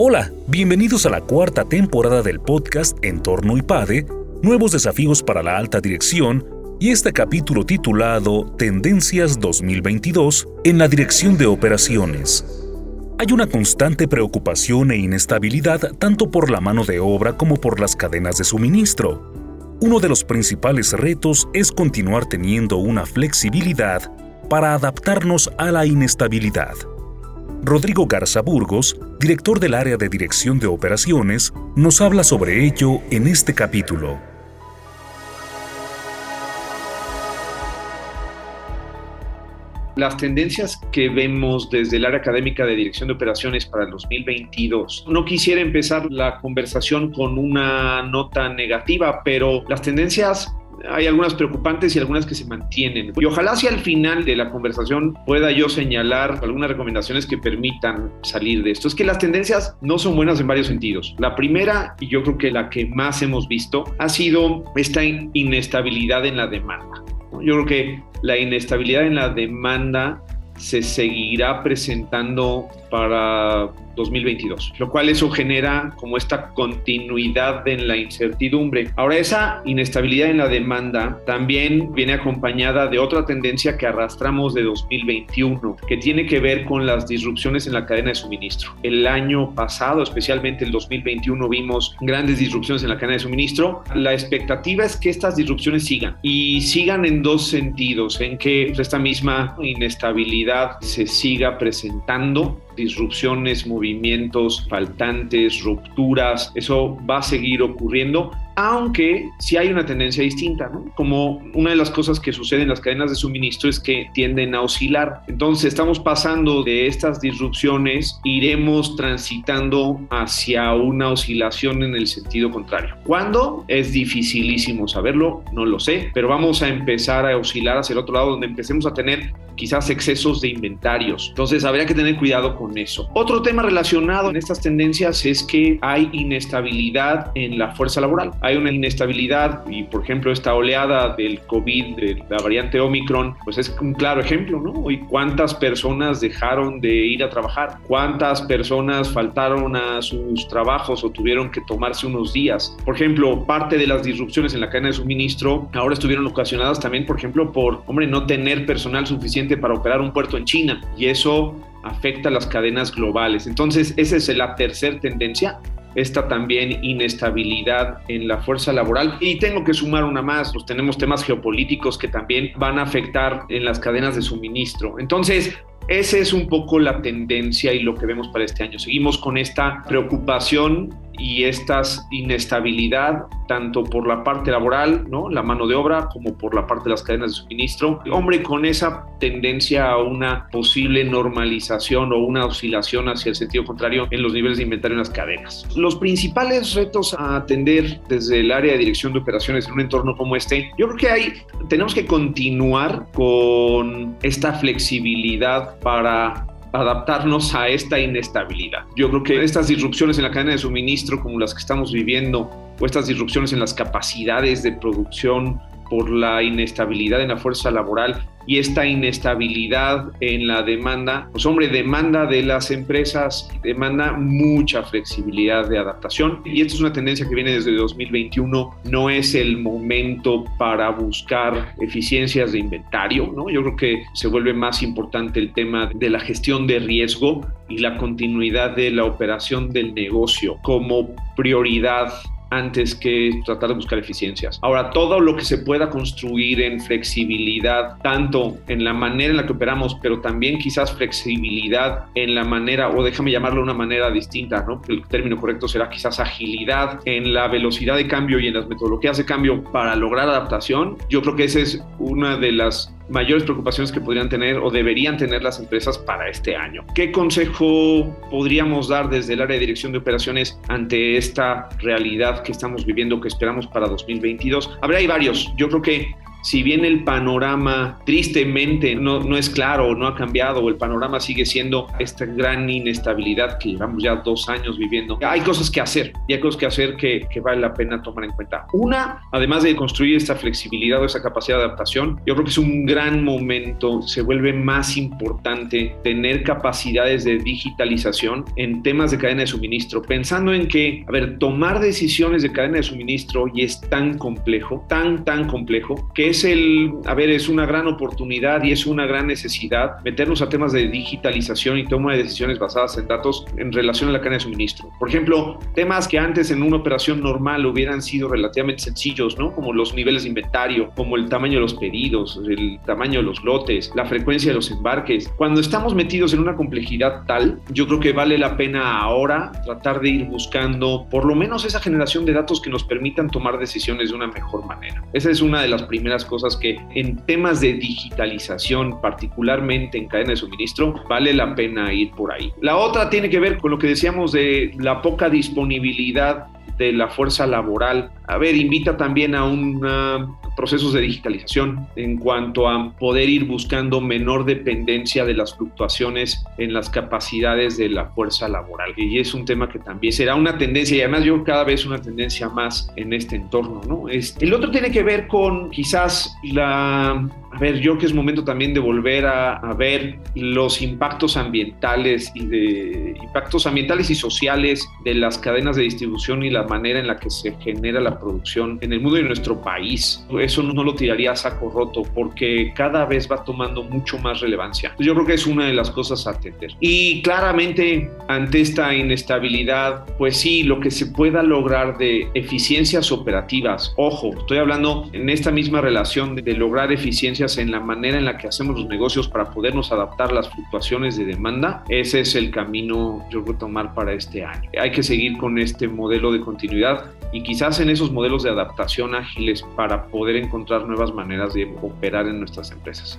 Hola, bienvenidos a la cuarta temporada del podcast Entorno IPADE, Nuevos Desafíos para la Alta Dirección y este capítulo titulado Tendencias 2022 en la Dirección de Operaciones. Hay una constante preocupación e inestabilidad tanto por la mano de obra como por las cadenas de suministro. Uno de los principales retos es continuar teniendo una flexibilidad para adaptarnos a la inestabilidad. Rodrigo Garza Burgos, director del área de dirección de operaciones, nos habla sobre ello en este capítulo. las tendencias que vemos desde el área académica de dirección de operaciones para el 2022. No quisiera empezar la conversación con una nota negativa, pero las tendencias hay algunas preocupantes y algunas que se mantienen. Y ojalá si al final de la conversación pueda yo señalar algunas recomendaciones que permitan salir de esto. Es que las tendencias no son buenas en varios sentidos. La primera, y yo creo que la que más hemos visto, ha sido esta inestabilidad en la demanda. Yo creo que la inestabilidad en la demanda se seguirá presentando para 2022, lo cual eso genera como esta continuidad en la incertidumbre. Ahora, esa inestabilidad en la demanda también viene acompañada de otra tendencia que arrastramos de 2021, que tiene que ver con las disrupciones en la cadena de suministro. El año pasado, especialmente el 2021, vimos grandes disrupciones en la cadena de suministro. La expectativa es que estas disrupciones sigan y sigan en dos sentidos, en que esta misma inestabilidad se siga presentando disrupciones, movimientos faltantes, rupturas, eso va a seguir ocurriendo, aunque sí hay una tendencia distinta, ¿no? Como una de las cosas que sucede en las cadenas de suministro es que tienden a oscilar. Entonces estamos pasando de estas disrupciones, iremos transitando hacia una oscilación en el sentido contrario. ¿Cuándo? Es dificilísimo saberlo, no lo sé, pero vamos a empezar a oscilar hacia el otro lado donde empecemos a tener quizás excesos de inventarios. Entonces habría que tener cuidado con eso. Otro tema relacionado en estas tendencias es que hay inestabilidad en la fuerza laboral. Hay una inestabilidad y por ejemplo esta oleada del COVID, de la variante Omicron, pues es un claro ejemplo, ¿no? Y cuántas personas dejaron de ir a trabajar, cuántas personas faltaron a sus trabajos o tuvieron que tomarse unos días. Por ejemplo, parte de las disrupciones en la cadena de suministro ahora estuvieron ocasionadas también, por ejemplo, por, hombre, no tener personal suficiente para operar un puerto en China y eso afecta a las cadenas globales. Entonces, esa es la tercera tendencia, esta también inestabilidad en la fuerza laboral. Y tengo que sumar una más, pues tenemos temas geopolíticos que también van a afectar en las cadenas de suministro. Entonces, esa es un poco la tendencia y lo que vemos para este año. Seguimos con esta preocupación y esta inestabilidad tanto por la parte laboral, ¿no? la mano de obra, como por la parte de las cadenas de suministro. Hombre, con esa tendencia a una posible normalización o una oscilación hacia el sentido contrario en los niveles de inventario en las cadenas. Los principales retos a atender desde el área de dirección de operaciones en un entorno como este, yo creo que hay, tenemos que continuar con esta flexibilidad para adaptarnos a esta inestabilidad. Yo creo que estas disrupciones en la cadena de suministro como las que estamos viviendo o estas disrupciones en las capacidades de producción por la inestabilidad en la fuerza laboral y esta inestabilidad en la demanda, pues hombre, demanda de las empresas, demanda mucha flexibilidad de adaptación y esta es una tendencia que viene desde 2021, no es el momento para buscar eficiencias de inventario, ¿no? Yo creo que se vuelve más importante el tema de la gestión de riesgo y la continuidad de la operación del negocio como prioridad antes que tratar de buscar eficiencias. Ahora, todo lo que se pueda construir en flexibilidad, tanto en la manera en la que operamos, pero también quizás flexibilidad en la manera, o déjame llamarlo de una manera distinta, ¿no? El término correcto será quizás agilidad en la velocidad de cambio y en las metodologías de cambio para lograr adaptación. Yo creo que esa es una de las mayores preocupaciones que podrían tener o deberían tener las empresas para este año. ¿Qué consejo podríamos dar desde el área de dirección de operaciones ante esta realidad que estamos viviendo, que esperamos para 2022? Habrá hay varios. Yo creo que si bien el panorama tristemente no, no es claro, no ha cambiado, el panorama sigue siendo esta gran inestabilidad que llevamos ya dos años viviendo, hay cosas que hacer y hay cosas que hacer que, que vale la pena tomar en cuenta. Una, además de construir esta flexibilidad o esa capacidad de adaptación, yo creo que es un gran momento, se vuelve más importante tener capacidades de digitalización en temas de cadena de suministro, pensando en que, a ver, tomar decisiones de cadena de suministro y es tan complejo, tan, tan complejo, que es el, a ver, es una gran oportunidad y es una gran necesidad meternos a temas de digitalización y toma de decisiones basadas en datos en relación a la cadena de suministro. Por ejemplo, temas que antes en una operación normal hubieran sido relativamente sencillos, ¿no? Como los niveles de inventario, como el tamaño de los pedidos, el tamaño de los lotes, la frecuencia de los embarques. Cuando estamos metidos en una complejidad tal, yo creo que vale la pena ahora tratar de ir buscando por lo menos esa generación de datos que nos permitan tomar decisiones de una mejor manera. Esa es una de las primeras cosas que en temas de digitalización, particularmente en cadena de suministro, vale la pena ir por ahí. La otra tiene que ver con lo que decíamos de la poca disponibilidad de la fuerza laboral. A ver, invita también a un procesos de digitalización en cuanto a poder ir buscando menor dependencia de las fluctuaciones en las capacidades de la fuerza laboral. Y es un tema que también será una tendencia y además yo cada vez una tendencia más en este entorno. ¿no? Es, el otro tiene que ver con quizás la ver, yo creo que es momento también de volver a, a, ver los impactos ambientales y de impactos ambientales y sociales de las cadenas de distribución y la manera en la que se genera la producción en el mundo y en nuestro país. Eso no, no lo tiraría a saco roto porque cada vez va tomando mucho más relevancia. Yo creo que es una de las cosas a atender. Y claramente ante esta inestabilidad, pues sí, lo que se pueda lograr de eficiencias operativas, ojo, estoy hablando en esta misma relación de, lograr eficiencias en la manera en la que hacemos los negocios para podernos adaptar las fluctuaciones de demanda, ese es el camino yo creo tomar para este año. Hay que seguir con este modelo de continuidad y quizás en esos modelos de adaptación ágiles para poder encontrar nuevas maneras de operar en nuestras empresas.